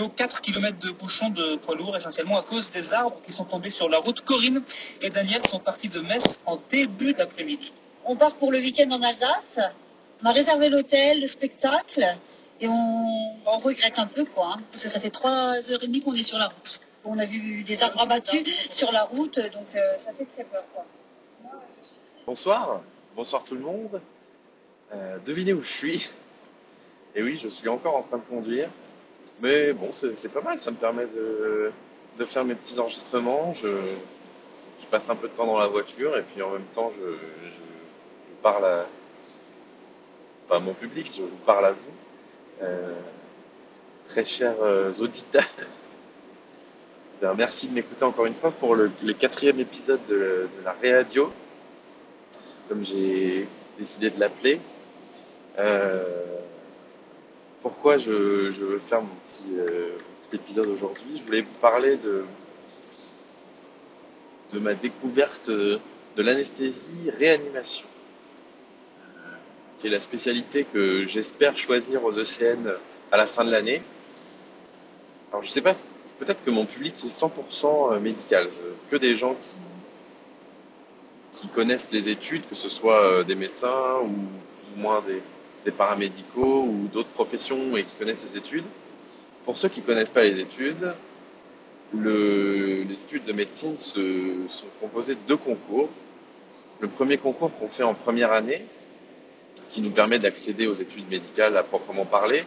plus haut 4 km de bouchons de poids lourds, essentiellement à cause des arbres qui sont tombés sur la route. Corinne et Daniel sont partis de Metz en début d'après-midi. On part pour le week-end en Alsace. On a réservé l'hôtel, le spectacle, et on, on regrette un peu, quoi, hein, parce que ça fait trois heures et demie qu'on est sur la route. On a vu des arbres abattus sur la route, donc euh, ça fait très peur, quoi. Bonsoir, bonsoir tout le monde. Euh, devinez où je suis. Et oui, je suis encore en train de conduire. Mais bon, c'est pas mal, ça me permet de, faire mes petits enregistrements. Je, passe un peu de temps dans la voiture et puis en même temps, je, je, je parle à, pas à mon public, je vous parle à vous, euh, très chers euh, auditeurs. Bien, merci de m'écouter encore une fois pour le, quatrième épisode de, de la Réadio, comme j'ai décidé de l'appeler. Euh, pourquoi je, veux faire mon petit, euh, mon petit épisode aujourd'hui Je voulais vous parler de, de ma découverte de l'anesthésie réanimation, euh, qui est la spécialité que j'espère choisir aux ECN à la fin de l'année. Alors je sais pas, peut-être que mon public est 100% médical, euh, que des gens qui connaissent les études, que ce soit des médecins ou ou moins des, des paramédicaux ou d'autres professions et qui connaissent les études. Pour ceux qui connaissent pas les études, le, les études de médecine sont composées de deux concours. Le premier concours qu'on fait en première année, qui nous permet d'accéder aux études médicales à proprement parler,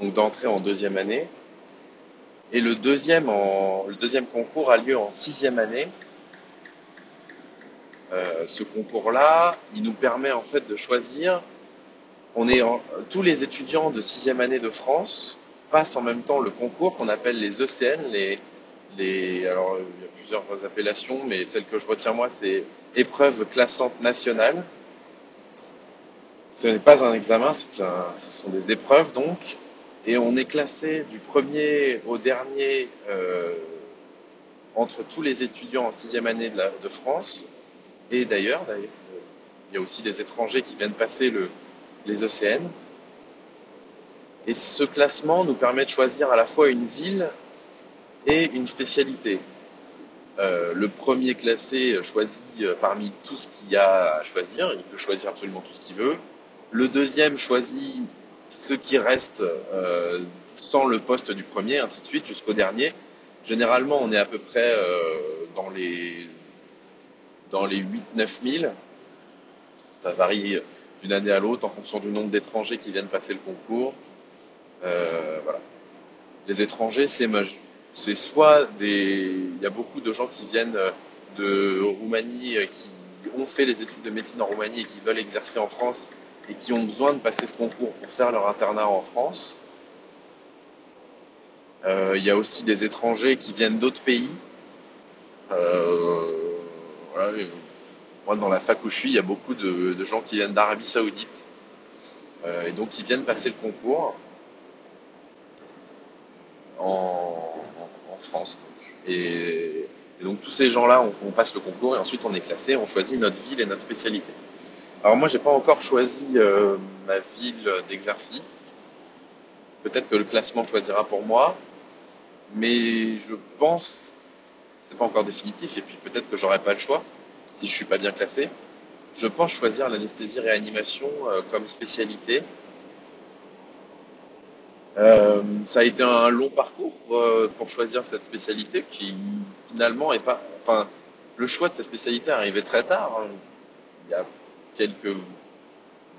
donc d'entrer en deuxième année. Et le deuxième, en, le deuxième concours a lieu en sixième année, euh, ce concours-là, il nous permet en fait de choisir. On est tous les étudiants de sixième année de France passent en même temps le concours qu'on appelle les ECN, les, alors il y a plusieurs appellations, mais celle que je retiens moi, c'est épreuve classante nationale. Ce n'est pas un examen, ce sont des épreuves donc, et on est classé du premier au dernier euh, entre tous les étudiants en sixième année de, de France et d'ailleurs, il y a aussi des étrangers qui viennent passer le, les ECN. Et ce classement nous permet de choisir à la fois une ville et une spécialité. Euh, le premier classé choisit parmi tout ce qu'il y a à choisir, il peut choisir absolument tout ce qu'il veut. Le deuxième choisit ce qui reste euh, sans le poste du premier, ainsi de suite, jusqu'au dernier. Généralement, on est à peu près euh, dans les dans les 8-9 000. Ça varie d'une année à l'autre en fonction du nombre d'étrangers qui viennent passer le concours. Euh, voilà. Les étrangers, c'est c'est soit des, il y a beaucoup de gens qui viennent de Roumanie, qui ont fait les études de médecine en Roumanie et qui veulent exercer en France et qui ont besoin de passer ce concours pour faire leur internat en France. Euh, il y a aussi des étrangers qui viennent d'autres pays. Euh, voilà, moi, dans la fac où je suis, il y a beaucoup de, gens qui viennent d'Arabie Saoudite euh, et donc qui viennent passer le concours en, France. Et, donc tous ces gens-là, on, on, passe le concours et ensuite on est classé, on choisit notre ville et notre spécialité. Alors moi, j'ai pas encore choisi euh, ma ville d'exercice. Peut-être que le classement choisira pour moi, mais je pense c'est pas encore définitif et puis peut-être que j'aurai pas le choix si je suis pas bien classé. Je pense choisir l'anesthésie réanimation euh, comme spécialité. Euh, ça a été un long parcours euh, pour choisir cette spécialité qui finalement est pas, enfin, le choix de cette spécialité est arrivé très tard, hein, il y a quelques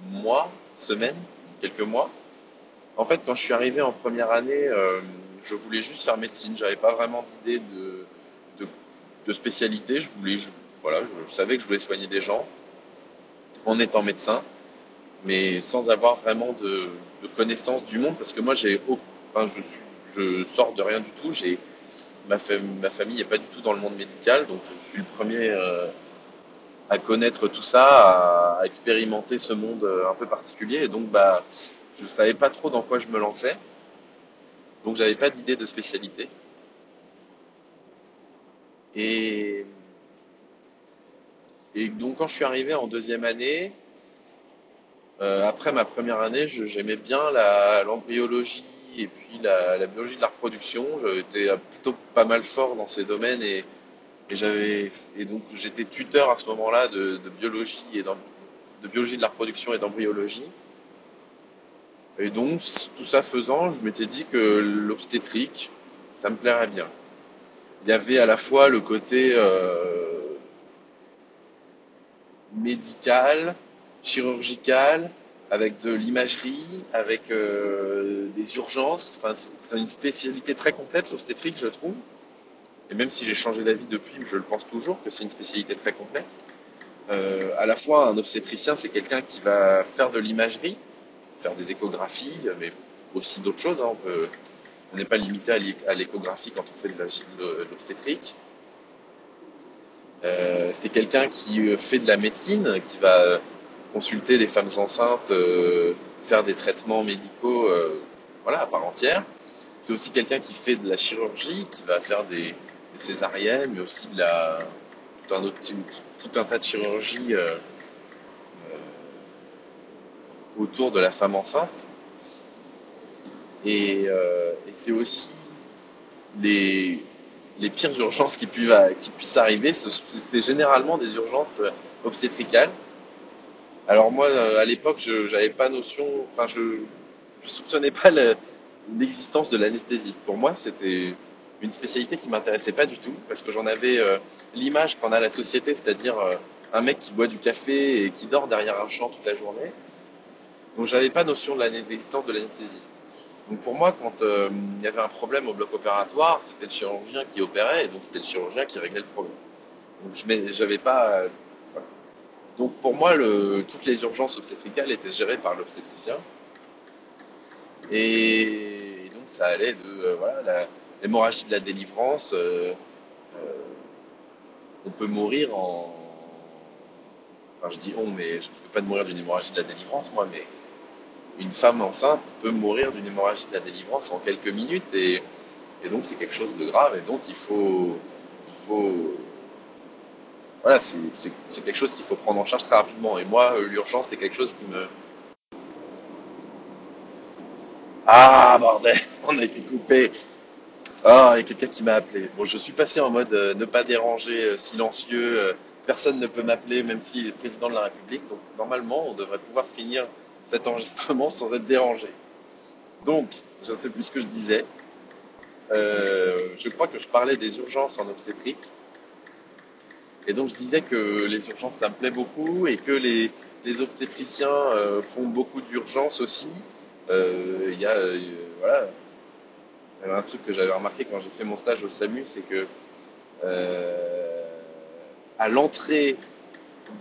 mois, semaines, quelques mois. En fait, quand je suis arrivé en première année, je voulais juste faire médecine. J'avais pas vraiment d'idée de, spécialité. Je voulais, je, voilà, je, savais que je voulais soigner des gens en étant médecin, mais sans avoir vraiment de, connaissance du monde, parce que moi, j'ai, je, je sors de rien du tout. J'ai ma famille n'est pas du tout dans le monde médical, donc je suis le premier euh, à connaître tout ça, à, à, expérimenter ce monde euh, un peu particulier, et donc bah, je savais pas trop dans quoi je me lançais, donc j'avais pas d'idée de spécialité. Et, et donc quand je suis arrivé en deuxième année, euh, après ma première année, j'aimais bien l'embryologie et puis la, biologie de la reproduction. J'étais plutôt pas mal fort dans ces domaines et, j'avais et donc j'étais tuteur à ce moment-là de, biologie et de biologie de la reproduction et d'embryologie. Et donc tout ça faisant, je m'étais dit que l'obstétrique, ça me plairait bien. Il y avait à la fois le côté euh, médical, chirurgical, avec de l'imagerie, avec euh, des urgences. Enfin, c'est- une spécialité très complète, l'obstétrique, je trouve. Et même si j'ai changé d'avis depuis, je le pense toujours que c'est une spécialité très complète. Euh, à la fois, un obstétricien, c'est quelqu'un qui va faire de l'imagerie, faire des échographies, mais aussi d'autres choses. hein. On n'est pas limité à l'é- à l'échographie quand on fait de l'obstétrique. Euh, c'est quelqu'un qui euh, fait de la médecine, qui va euh, consulter des femmes enceintes, faire des traitements médicaux, voilà, à part entière. C'est aussi quelqu'un qui fait de la chirurgie, qui va faire des, des césariennes, mais aussi de la, tout un tas de chirurgie euh, autour de la femme enceinte. Et, et c'est aussi les, les pires urgences qui puissent, puissent arriver, ce- c'est généralement des urgences euh, obstétricales. Alors moi, euh, à l'époque, je j'avais pas notion, enfin, je, je soupçonnais pas le- l'existence de l'anesthésiste. Pour moi, c'était une spécialité qui m'intéressait pas du tout, parce que j'en avais euh, l'image qu'en a la société, c'est-à-dire euh, un mec qui boit du café et qui dort derrière un champ toute la journée. Donc j'avais pas notion de l'existence de l'anesthésiste. Donc pour moi, quand euh, il y avait un problème au bloc opératoire, c'était le chirurgien qui opérait, et donc c'était le chirurgien qui réglait le problème. Donc je j'avais pas. euh. Donc pour moi, toutes les urgences obstétricales étaient gérées par l'obstétricien. Et, donc ça allait de euh, l'hémorragie de la délivrance. on peut mourir en. Enfin, je dis on, mais je risque pas de mourir d'une hémorragie de la délivrance, moi, mais une femme enceinte peut mourir d'une hémorragie de la délivrance en quelques minutes et, donc c'est quelque chose de grave et donc il faut il faut voilà c'est quelque chose qu'il faut prendre en charge très rapidement et moi euh, l'urgence c'est quelque chose qui me ah bordel on a été coupé. Ah il y a quelqu'un qui m'a appelé. Bon je suis passé en mode euh, ne pas déranger euh, silencieux personne ne peut m'appeler même s'il est président de la République donc normalement on devrait pouvoir finir cet enregistrement sans être dérangé donc je ne sais plus ce que je disais Euh, je crois que je parlais des urgences en obstétrique. Et donc je disais que les urgences, ça me plaît beaucoup et que les, les obstétriciens euh, font beaucoup d'urgences aussi. Euh, Il y a, voilà, un truc que j'avais remarqué quand j'ai fait mon stage au SAMU, c'est que à l'entrée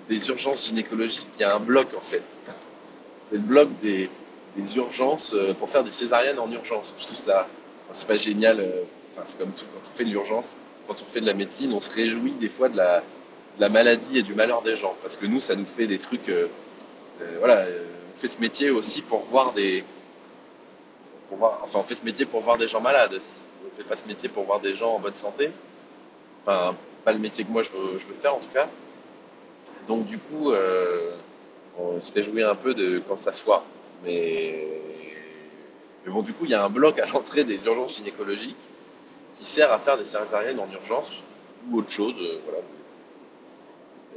des urgences gynécologiques, il y a un bloc en fait. C'est le bloc des, urgences euh, pour faire des césariennes en urgence. Je trouve ça, c'est pas génial. euh, Enfin, c'est comme tout quand on fait de l'urgence, quand on fait de la médecine, on se réjouit des fois de la, maladie et du malheur des gens, parce que nous, ça nous fait des trucs. euh, voilà, on fait ce métier aussi pour voir des, pour voir, enfin, on fait ce métier pour voir des gens malades. On fait pas ce métier pour voir des gens en bonne santé. Enfin, pas le métier que moi je veux, faire en tout cas. Donc du coup, on se réjouit un peu de quand ça foire. Mais, mais bon, du coup, il y a un bloc à l'entrée des urgences gynécologiques qui sert à faire des césariennes en urgence ou autre chose. euh, voilà.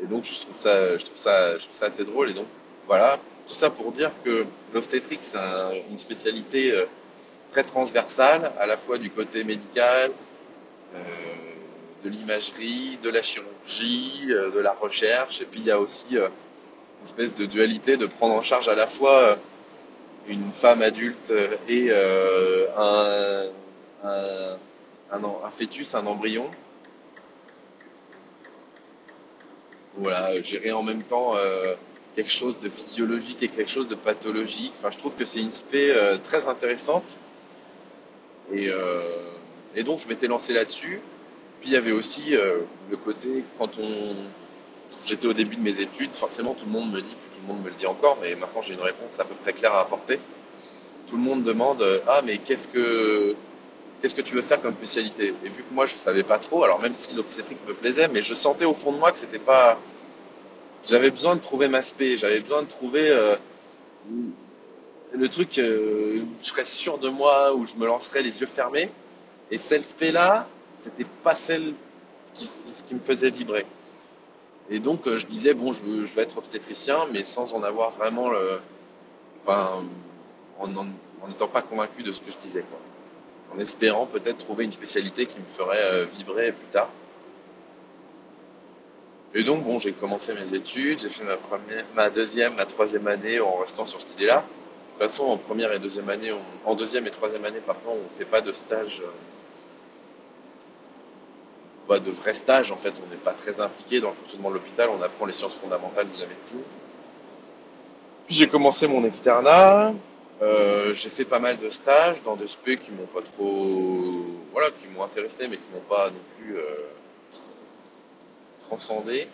Et donc, je trouve ça, je trouve ça, je trouve ça assez drôle. Et donc, voilà, tout ça pour dire que l'obstétrique, c'est un- une spécialité euh, très transversale, à la fois du côté médical, euh, de l'imagerie, de la chirurgie, de la recherche, et puis il y a aussi une espèce de dualité de prendre en charge à la fois euh, une femme adulte euh, et euh, un, un, un, fœtus, un embryon. Voilà, gérer en même temps quelque chose de physiologique et quelque chose de pathologique. Enfin, je trouve que c'est une spé très intéressante. Et, et donc, je m'étais lancé là-dessus. Puis il y avait aussi le côté, quand on, j'étais au début de mes études, forcément tout le monde me dit, tout le monde me le dit encore, mais maintenant j'ai une réponse à peu près claire à apporter. Tout le monde demande, ah mais qu'est-ce que qu'est-ce que tu veux faire comme spécialité? Et vu que moi je savais pas trop, alors même si l'obstétrique me plaisait, mais je sentais au fond de moi que c'était pas, j'avais besoin de trouver ma spé, j'avais besoin de trouver euh, le truc euh, où je serais sûr de moi, où je me lancerais les yeux fermés. Et celle spé là, c'était pas celle qui, ce qui me faisait vibrer. Et donc euh, je disais bon, je veux, veux être obstétricien, mais sans en avoir vraiment le, enfin, en n'étant pas convaincu de ce que je disais, quoi. En espérant peut-être trouver une spécialité qui me ferait euh, vibrer plus tard. Et donc bon, j'ai commencé mes études, j'ai fait ma première, ma deuxième, ma troisième année en restant sur cette idée-là. De toute façon, en première et deuxième année, en deuxième et troisième année, pardon, on fait pas de stage, euh, pas de vrai stage en fait. On n'est pas très impliqué dans le fonctionnement de l'hôpital. On apprend les sciences fondamentales de la médecine. Puis j'ai commencé mon externat. Euh, j'ai fait pas mal de stages dans des spé qui m'ont pas trop, voilà, qui m'ont intéressé, mais qui m'ont pas non plus euh, transcendé.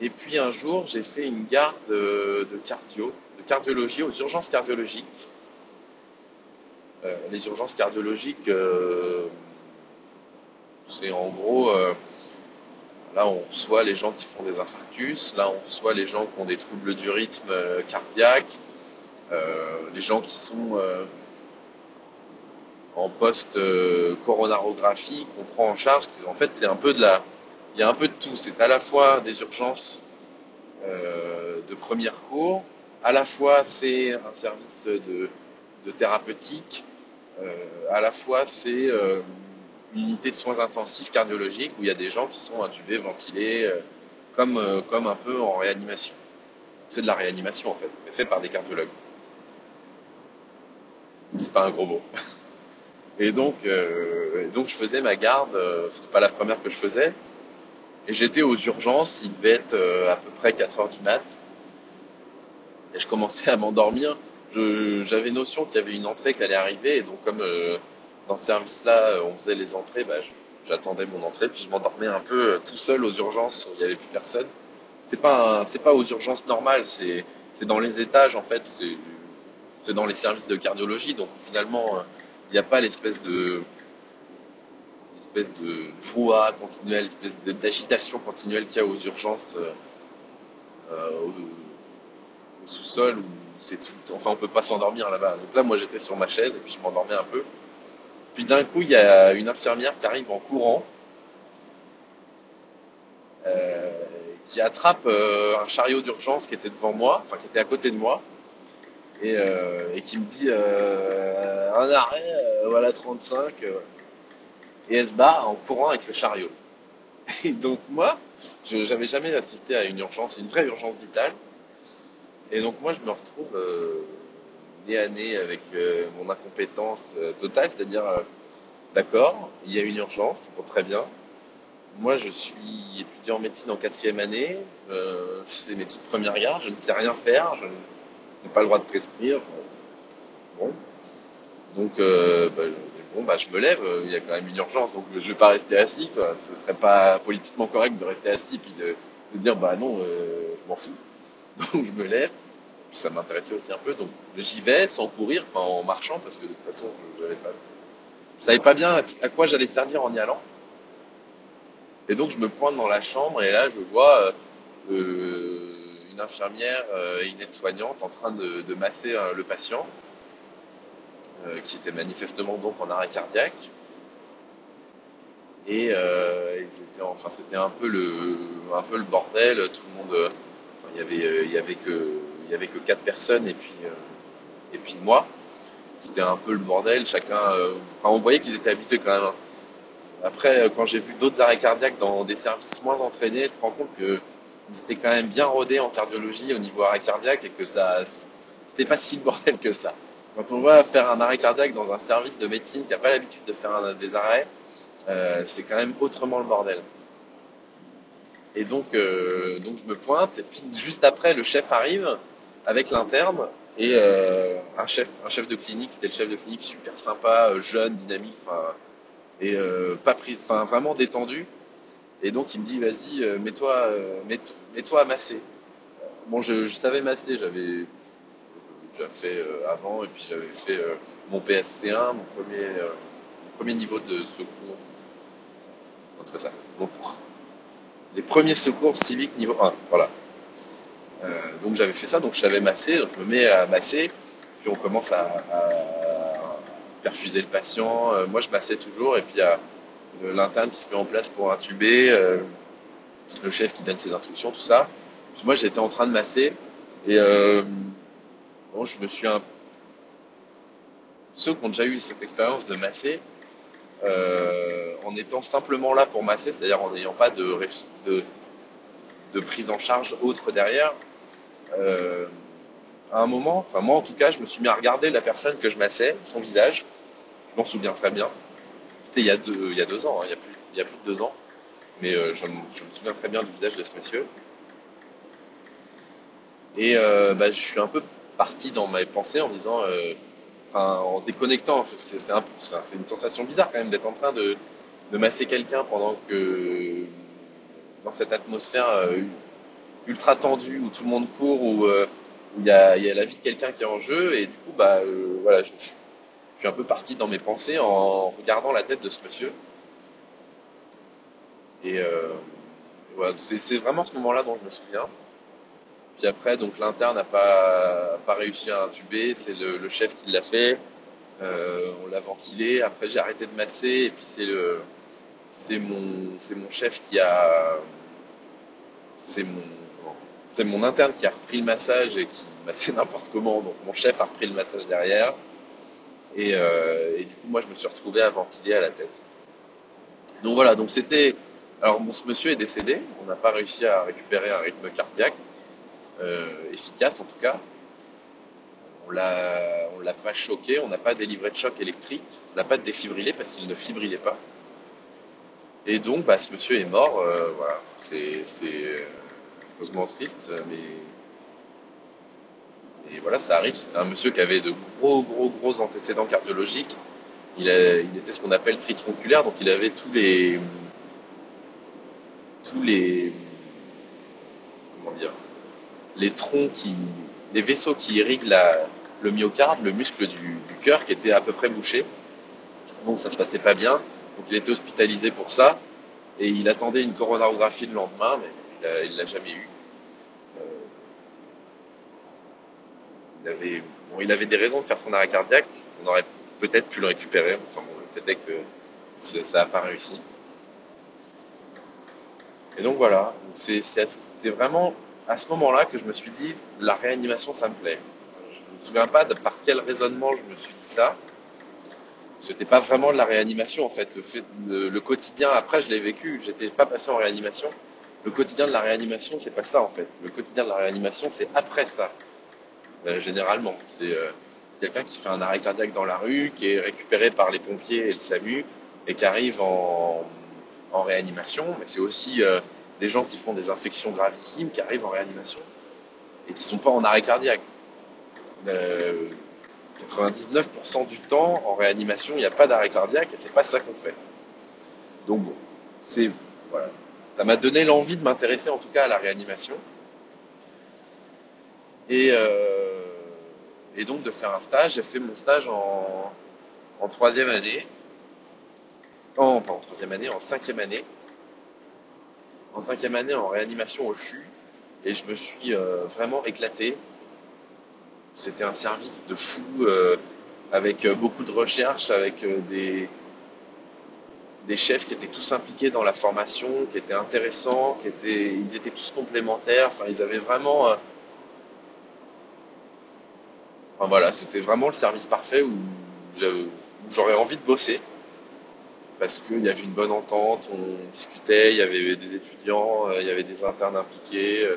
Et puis un jour, j'ai fait une garde de, de cardio, de cardiologie aux urgences cardiologiques. Euh, les urgences cardiologiques, euh, c'est en gros, euh, là on reçoit les gens qui font des infarctus, là on reçoit les gens qui ont des troubles du rythme euh, cardiaque, euh, les gens qui sont en post-coronarographie qu'on prend en charge. En fait, c'est un peu de la, il y a un peu de tout. C'est à la fois des urgences de premier cours, à la fois c'est un service de, thérapeutique, à la fois c'est unité de soins intensifs cardiologiques où il y a des gens qui sont intubés, ventilés, euh, comme, euh, comme un peu en réanimation. C'est de la réanimation en fait, fait par des cardiologues. C'est pas un gros mot. Et donc, euh, donc je faisais ma garde, c'était pas la première que je faisais, et j'étais aux urgences, il devait être à peu près 4 heures du mat, et je commençais à m'endormir. J'avais notion qu'il y avait une entrée qui allait arriver, et donc comme dans ce service-là, euh, on faisait les entrées, bah, j'attendais mon entrée, puis je m'endormais un peu euh, tout seul aux urgences où il n'y avait plus personne. C'est pas, c'est pas aux urgences normales, c'est c'est dans les étages en fait, c'est dans les services de cardiologie, donc finalement euh, il n'y a pas l'espèce de espèce de brouhaha continuel, espèce d'agitation continuelle qu'il y a aux urgences au, au sous-sol où c'est tout. Enfin, on peut pas s'endormir là-bas. Donc là, moi, j'étais sur ma chaise et puis je m'endormais un peu. Puis d'un coup, il y a une infirmière qui arrive en courant, euh, qui attrape euh, un chariot d'urgence qui était devant moi, enfin qui était à côté de moi, et, euh, et qui me dit un arrêt, voilà 35, euh, et elle se barre en courant avec le chariot. Et donc moi, je j'avais jamais assisté à une urgence, une vraie urgence vitale. Et donc moi, je me retrouve nez à avec euh, mon incompétence euh, totale, c'est-à-dire, euh, d'accord, il y a une urgence, bon, très bien. Moi, je suis étudiant en médecine en quatrième année, c'est mes toutes premières gardes, je ne sais rien faire, je n'ai pas le droit de prescrire. Bon, donc bah, bon, bah, je me lève, il y a quand même une urgence, donc je vais pas rester assis, quoi. ce serait pas politiquement correct de rester assis puis de, dire bah non, je m'en fous. Donc je me lève, ça m'intéressait aussi un peu, donc j'y vais sans courir, enfin en marchant, parce que de toute façon je, j'avais pas, savais pas bien à quoi j'allais servir en y allant. Et donc je me pointe dans la chambre et là je vois euh, euh, une infirmière euh, et une aide-soignante en train de, masser le patient qui était manifestement donc en arrêt cardiaque. Et enfin c'était un peu le un peu le bordel, tout le monde il y il y avait que il y avait que quatre personnes et puis euh, et puis moi. C'était un peu le bordel, chacun euh, enfin on voyait qu'ils étaient habitués quand même. hein. Après euh, quand j'ai vu d'autres arrêts cardiaques dans des services moins entraînés, tu te rends compte que ils étaient quand même bien rodés en cardiologie au niveau arrêt cardiaque et que ça c'était pas si le bordel que ça. Quand on va faire un arrêt cardiaque dans un service de médecine qui n'a pas l'habitude de faire des arrêts, c'est quand même autrement le bordel. Et donc, donc je me pointe, et puis juste après, le chef arrive avec l'interne et euh, un chef, un chef de clinique, c'était le chef de clinique super sympa, euh, jeune, dynamique, enfin, et euh, pas prise, enfin vraiment détendu. Et donc il me dit, vas-y, mets-toi, mets, mets-toi à masser. Bon, je, savais masser, j'avais déjà fait avant, et puis j'avais fait mon PSC1, mon premier, premier niveau de secours. Non, c'est pas ça. Les premiers secours civiques niveau 1, voilà. Euh, donc j'avais fait ça, donc je savais masser, donc je me mets à masser, puis on commence à, perfuser le patient. Euh, moi je massais toujours, et puis il y a l'interne qui se met en place pour intuber, euh, le chef qui donne ses instructions, tout ça. Puis moi j'étais en train de masser, et euh, bon, je me suis un... Ceux qui ont déjà eu cette expérience de masser, en étant simplement là pour masser, c'est-à-dire en n'ayant pas de, prise en charge autre derrière, euh, à un moment, enfin moi en tout cas, je me suis mis à regarder la personne que je massais, son visage, je m'en souviens très bien. C'était il, y a deux, ans, hein, il, y a plus, de deux ans, mais euh, je, me souviens très bien du visage de ce monsieur. Et euh, bah, je suis un peu parti dans mes pensées en disant, enfin, en déconnectant, c'est un, une sensation bizarre quand même d'être en train de, de masser quelqu'un pendant que dans cette atmosphère ultra tendue où tout le monde court, où euh, il y a, la vie de quelqu'un qui est en jeu, et du coup, bah euh, voilà, je, suis un peu parti dans mes pensées en regardant la tête de ce monsieur. Et voilà, c'est vraiment ce moment-là dont je me souviens. Puis après, donc l'interne n'a pas, réussi à intuber, c'est le, chef qui l'a fait. Euh, on l'a ventilé. Après, j'ai arrêté de masser, et puis c'est le, c'est mon, c'est mon chef qui a, c'est mon, c'est mon interne qui a repris le massage et qui massait n'importe comment. Donc mon chef a repris le massage derrière. Et, euh, et, du coup, moi, je me suis retrouvé à ventiler à la tête. Donc voilà, donc c'était. Alors, ce monsieur est décédé. On n'a pas réussi à récupérer un rythme cardiaque euh, efficace, en tout cas. On l'a, on l'a pas choqué. On n'a pas délivré de choc électrique. On n'a pas défibrillé parce qu'il ne fibrillait pas. Et donc, bah, ce monsieur est mort. Euh, voilà, c'est faussement triste, mais voilà, ça arrive. C'était un monsieur qui avait de gros, gros, gros antécédents cardiologiques. Il, était ce qu'on appelle tritronculaire, donc il avait tous les, tous les, comment dire, les troncs qui, les vaisseaux qui irriguent le myocarde, le muscle du, cœur, qui était à peu près bouché. Donc ça se passait pas bien. Donc il était hospitalisé pour ça. Et il attendait une coronarographie le lendemain, il l'a jamais eu. il avait, bon, il avait des raisons de faire son arrêt cardiaque. On aurait peut-être pu le récupérer. Enfin bon, le fait est que ça n'a pas réussi. Et donc voilà, c'est vraiment à ce moment-là que je me suis dit, la réanimation, ça me plaît. Je ne me souviens pas de par quel raisonnement je me suis dit ça. C'était pas vraiment de la réanimation en fait. Le, fait, le, le quotidien, après, je l'ai vécu. J'étais pas passé en réanimation. Le quotidien de la réanimation, c'est pas ça en fait. Le quotidien de la réanimation, c'est après ça. Euh, généralement. C'est euh, quelqu'un qui fait un arrêt cardiaque dans la rue, qui est récupéré par les pompiers et le SAMU, et qui arrive en, réanimation. Mais c'est aussi euh, des gens qui font des infections gravissimes, qui arrivent en réanimation, et qui sont pas en arrêt cardiaque. 99% du temps, en réanimation, il n'y a pas d'arrêt cardiaque, et c'est pas ça qu'on fait. Donc bon, c'est voilà. Ça m'a donné l'envie de m'intéresser en tout cas à la réanimation. Et, euh, donc de faire un stage. J'ai fait mon stage en, troisième année. En, en troisième année, en cinquième année. En cinquième année en réanimation au CHU. Et je me suis euh, vraiment éclaté. C'était un service de fou, euh, avec beaucoup de recherche, avec des, des chefs qui étaient tous impliqués dans la formation, qui étaient intéressants, qui étaient, ils étaient tous complémentaires. Enfin, ils avaient vraiment Enfin, voilà, c'était vraiment le service parfait où j'aurais envie de bosser. Parce qu'il y avait une bonne entente, on discutait, il y avait des étudiants, il y avait des internes impliqués.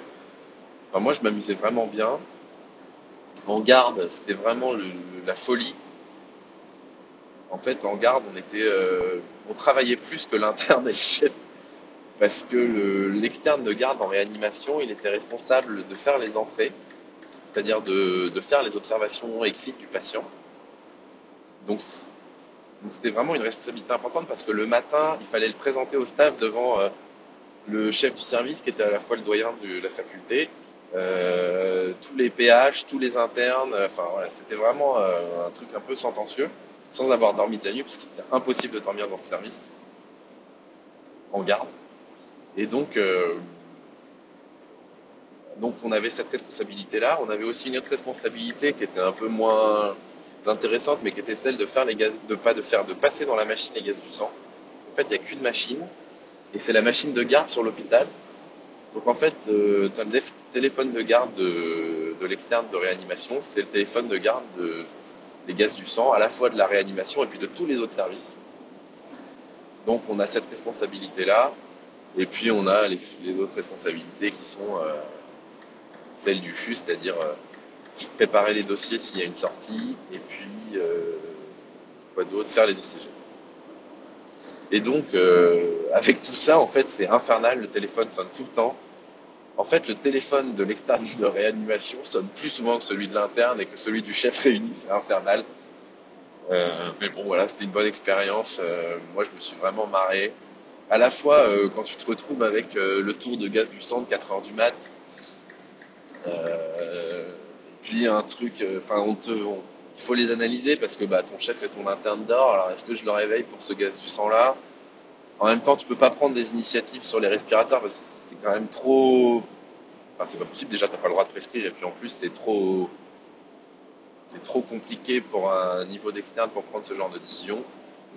Enfin, moi, je m'amusais vraiment bien. En garde, c'était vraiment la folie. En fait, en garde, euh, on travaillait plus que l'interne et le chef. Parce que l'externe de garde en réanimation, il était responsable de faire les entrées c'est-à-dire de, faire les observations écrites du patient. Donc c'était vraiment une responsabilité importante parce que le matin, il fallait le présenter au staff devant euh, le chef du service qui était à la fois le doyen de la faculté, euh, tous les PH, tous les internes, enfin voilà, c'était vraiment un truc un peu sentencieux, sans avoir dormi de la nuit parce qu'il était impossible de dormir dans ce service, en garde. Et donc, Donc on avait cette responsabilité-là. On avait aussi une autre responsabilité qui était un peu moins intéressante, mais qui était celle de faire les gaz, de pas de faire, de passer dans la machine les gaz du sang. En fait, il n'y a qu'une machine, et c'est la machine de garde sur l'hôpital. Donc en fait, euh, as le téléphone de garde de, de l'externe de réanimation, c'est le téléphone de garde de, des gaz du sang, à la fois de la réanimation et puis de tous les autres services. Donc on a cette responsabilité-là, et puis on a les, les autres responsabilités qui sont euh, celles du FU, c'est-à-dire euh, préparer les dossiers s'il y a une sortie, et puis euh, quoi d'autre, faire les ECG. Et donc, avec tout ça, en fait, c'est infernal, le téléphone sonne tout le temps. En fait, le téléphone de l'externe de réanimation sonne plus souvent que celui de l'interne et que celui du chef réuni, c'est infernal. Euh, mais bon, voilà, c'était une bonne expérience. Euh, moi, je me suis vraiment marré. À la fois, euh, quand tu te retrouves avec le tour de gaz du sang de 4 heures du mat, puis un truc, enfin, on te, il faut les analyser parce que bah, ton chef et ton interne dort. Alors, est-ce que je le réveille pour ce gaz du sang là En même temps, tu peux pas prendre des initiatives sur les respirateurs parce que c'est quand même trop. Enfin, c'est pas possible. Déjà, t'as pas le droit de prescrire et puis en plus, c'est trop c'est trop compliqué pour un niveau d'externe pour prendre ce genre de décision.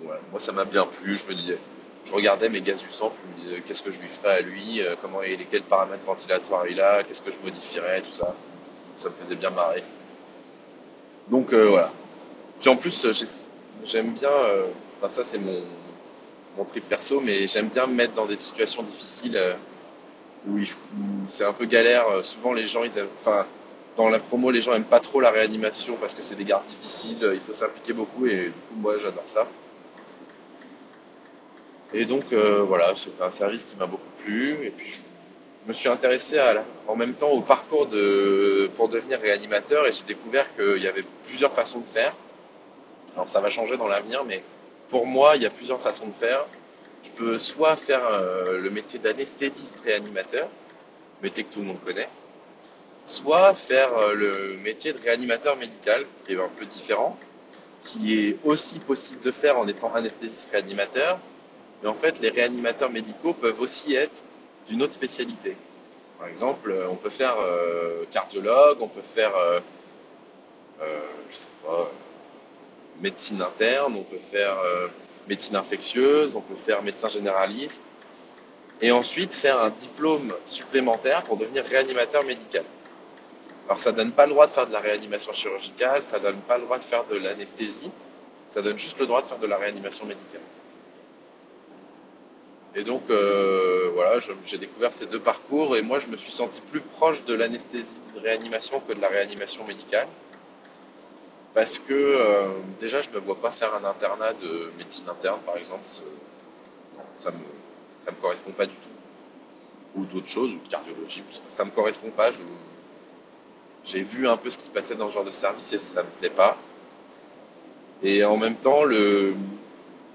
Moi, ça m'a bien plu. Je me disais, je regardais mes gaz du sang, qu'est-ce que je lui ferais à lui, euh, comment et quels paramètres ventilatoires il a, qu'est-ce que je modifierais, tout ça. Ça me faisait bien marrer. Donc euh, voilà. Puis en plus, j'aime bien, euh, enfin ça c'est mon, mon trip perso, mais j'aime bien me mettre dans des situations difficiles euh, où, c'est un peu galère. Souvent les gens, ils aiment, enfin dans la promo, les gens aiment pas trop la réanimation parce que c'est des gardes difficiles, il faut s'impliquer beaucoup et du coup moi j'adore ça. Et donc euh, voilà, c'était un service qui m'a beaucoup plu et puis je, je me suis intéressé à, en même temps au parcours de, pour devenir réanimateur et j'ai découvert qu'il y avait plusieurs façons de faire. Alors ça va changer dans l'avenir, mais pour moi il y a plusieurs façons de faire. Je peux soit faire euh, le métier d'anesthésiste réanimateur, métier que tout le monde connaît, soit faire euh, le métier de réanimateur médical, qui est un peu différent, qui est aussi possible de faire en étant anesthésiste réanimateur, mais en fait les réanimateurs médicaux peuvent aussi être d'une autre spécialité. Par exemple, euh, on peut faire euh, cardiologue, on peut faire, je sais pas, médecine interne, on peut faire euh, médecine infectieuse, on peut faire médecin généraliste, et ensuite faire un diplôme supplémentaire pour devenir réanimateur médical. Alors ça donne pas le droit de faire de la réanimation chirurgicale, ça donne pas le droit de faire de l'anesthésie, ça donne juste le droit de faire de la réanimation médicale. Et donc euh, voilà, j'ai découvert ces deux parcours et moi je me suis senti plus proche de l'anesthésie de réanimation que de la réanimation médicale. Parce que euh, déjà je ne me vois pas faire un internat de médecine interne par exemple, ça me, me correspond pas du tout. Ou d'autres choses, ou de cardiologie, ça me correspond pas. J'ai vu un peu ce qui se passait dans ce genre de service et ça me plaît pas. Et en même temps,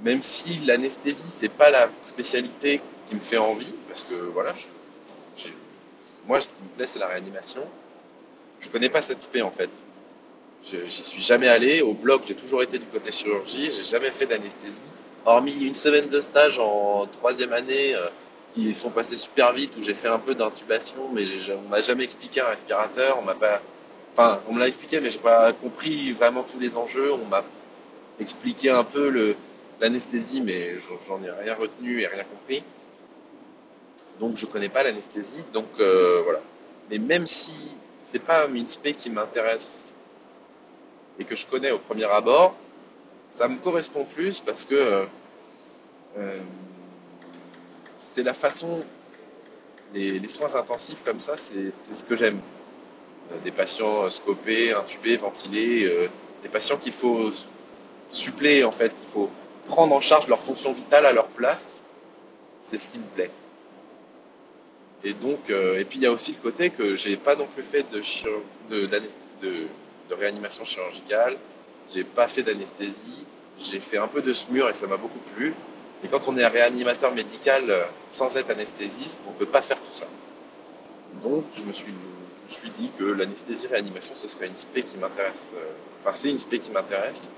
même si l'anesthésie c'est pas la spécialité qui me fait envie, parce que voilà, moi ce qui me plaît c'est la réanimation. Je connais pas cette spé en fait. J'y suis jamais allé. Au bloc, j'ai toujours été du côté chirurgie. J'ai jamais fait d'anesthésie, hormis une semaine de stage en troisième année. Euh, qui sont passés super vite où j'ai fait un peu d'intubation mais on m'a jamais expliqué un respirateur on m'a pas enfin on me l'a expliqué mais j'ai pas compris vraiment tous les enjeux on m'a expliqué un peu l'anesthésie mais j'en ai rien retenu et rien compris donc je connais pas l'anesthésie donc euh, voilà mais même si c'est pas une spé qui m'intéresse et que je connais au premier abord ça me correspond plus parce que euh, euh, c'est la façon, les, soins intensifs comme ça, c'est ce que j'aime. Euh, des patients scopés, intubés, ventilés, des patients qu'il faut suppléer en fait, il faut prendre en charge leur fonction vitale à leur place, c'est ce qui me plaît. Et donc, et puis il y a aussi le côté que j'ai pas non plus fait de, de, de, de réanimation chirurgicale, j'ai pas fait d'anesthésie, j'ai fait un peu de SMUR et ça m'a beaucoup plu. Et quand on est un réanimateur médical euh, sans être anesthésiste, on ne peut pas faire tout ça. Donc je me suis, dit que l'anesthésie-réanimation, ce serait une spé qui m'intéresse. Euh, enfin, c'est une spé qui m'intéresse.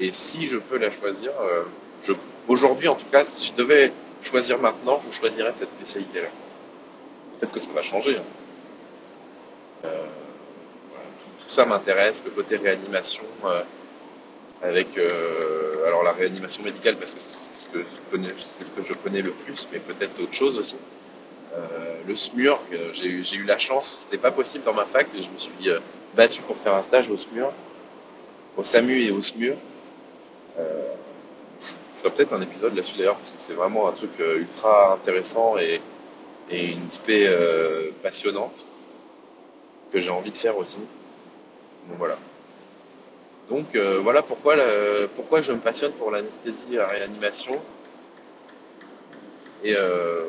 Et si je peux la choisir, euh, aujourd'hui en tout cas, si je devais choisir maintenant, je choisirais cette spécialité-là. Peut-être que ça va changer. Hein. Tout, ça m'intéresse, le côté réanimation, euh, avec euh, alors la réanimation médicale parce que c'est ce que je connais, le plus, mais peut-être autre chose aussi. le SMUR, j'ai eu, eu la chance, c'était pas possible dans ma fac, je me suis battu pour faire un stage au SMUR, au SAMU et au SMUR. Euh, je peut-être un épisode là-dessus d'ailleurs, parce que c'est vraiment un truc ultra intéressant et, et une spé euh, passionnante que j'ai envie de faire aussi. Donc voilà. Donc euh, voilà pourquoi, pourquoi je me passionne pour l'anesthésie et la réanimation. Et, euh,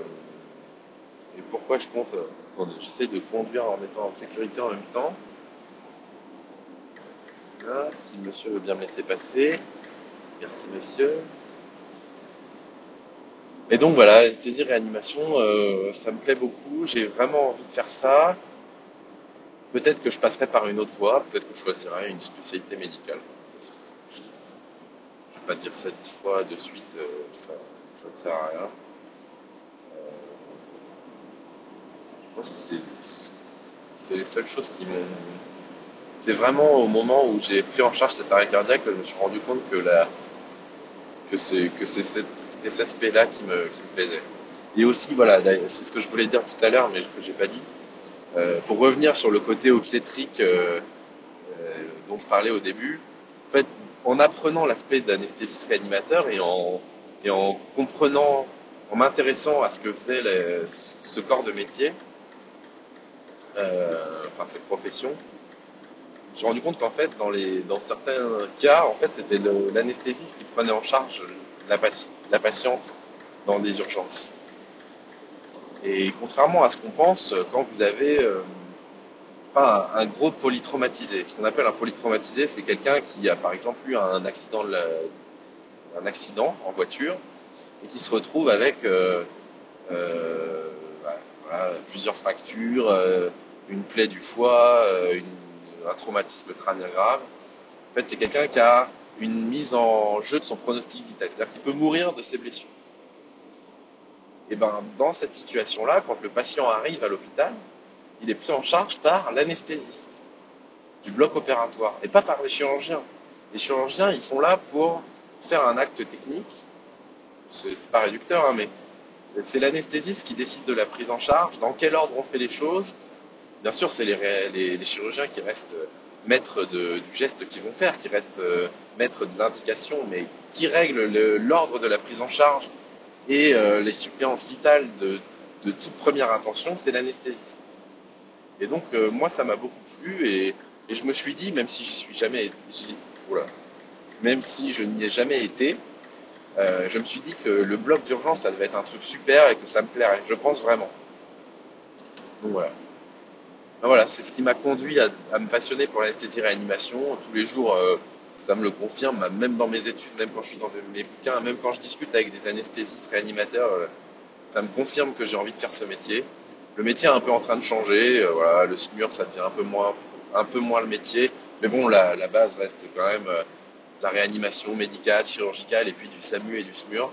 pourquoi je compte. Attendez, j'essaie de conduire en étant en sécurité en même temps. Là, si monsieur veut bien me laisser passer. Merci monsieur. Et donc voilà, anesthésie réanimation, euh, ça me plaît beaucoup. J'ai vraiment envie de faire ça. Peut-être que je passerai par une autre voie, peut-être que je choisirai une spécialité médicale. Je ne vais pas dire ça dix fois de suite, euh, ça, ça ne sert à rien. Euh, je pense que c'est, les seules choses qui m'ont. C'est vraiment au moment où j'ai pris en charge cet arrêt cardiaque que je me suis rendu compte que la, que c'est que c'est cet aspect-là qui me, qui me plaisait. Et aussi, voilà, c'est ce que je voulais dire tout à l'heure, mais que j'ai pas dit. Euh, pour revenir sur le côté obstétrique euh, euh, dont je parlais au début, en apprenant l'aspect d'anesthésiste réanimateur et en, comprenant, en m'intéressant à ce que faisait ce corps de métier, enfin cette profession, suis rendu compte qu'en fait, dans certains cas, en fait, c'était l'anesthésiste qui prenait en charge la, la patiente dans des urgences. Et contrairement à ce qu'on pense, quand vous avez euh, un, gros polytraumatisé, ce qu'on appelle un polytraumatisé, c'est quelqu'un qui a par exemple eu un accident, en voiture et qui se retrouve avec euh, euh, voilà, plusieurs fractures, une plaie du foie, un traumatisme crânien grave. En fait, c'est quelqu'un qui a une mise en jeu de son pronostic vital, c'est-à-dire qu'il peut mourir de ses blessures. Et ben, dans cette situation-là, quand le patient arrive à l'hôpital, il est pris en charge par l'anesthésiste du bloc opératoire et pas par les chirurgiens. Les chirurgiens, ils sont là pour faire un acte technique. C'est pas réducteur, hein, mais c'est l'anesthésiste qui décide de la prise en charge, dans quel ordre on fait les choses. Bien sûr, c'est les, chirurgiens qui restent maîtres de, du geste qu'ils vont faire, qui restent euh, maîtres de l'indication, mais qui règlent l'ordre de la prise en charge et euh, les suppléances vitales de, toute première intention, c'est l'anesthésiste. Et donc euh, moi ça m'a beaucoup plu et, je me suis dit, même si j'y suis jamais, même si je n'y ai jamais été, euh, je me suis dit que le bloc d'urgence ça devait être un truc super et que ça me plairait. Je pense vraiment. Donc voilà. Voilà, c'est ce qui m'a conduit à, me passionner pour l'anesthésie réanimation. Tous les jours, ça me le confirme, même dans mes études, même quand je suis dans mes bouquins, même quand je discute avec des anesthésistes réanimateurs, euh, ça me confirme que j'ai envie de faire ce métier. Le métier est un peu en train de changer, euh, le SMUR ça devient un peu moins, le métier, mais bon, la, la base reste quand même euh, la réanimation médicale, chirurgicale, et puis du SAMU et du SMUR.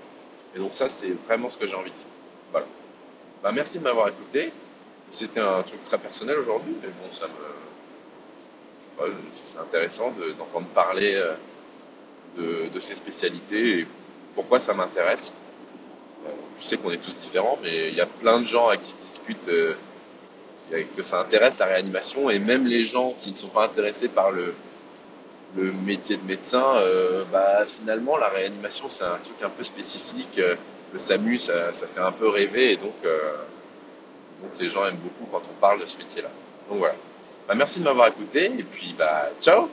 Et donc ça, c'est vraiment ce que j'ai envie de faire. Voilà. Bah, merci de m'avoir écouté. C'était un truc très personnel aujourd'hui, mais bon, ça me, c'est intéressant d'entendre de, parler euh, de, ces spécialités et pourquoi ça m'intéresse. Euh, je sais qu'on est tous différents, mais il y a plein de gens à qui je discute euh, que ça intéresse la réanimation et même les gens qui ne sont pas intéressés par le, métier de médecin, bah, finalement la réanimation c'est un truc un peu spécifique. Le SAMU ça, ça fait un peu rêver et donc, donc les gens aiment beaucoup quand on parle de ce métier-là. Donc voilà. Bah, merci de m'avoir écouté et puis bah ciao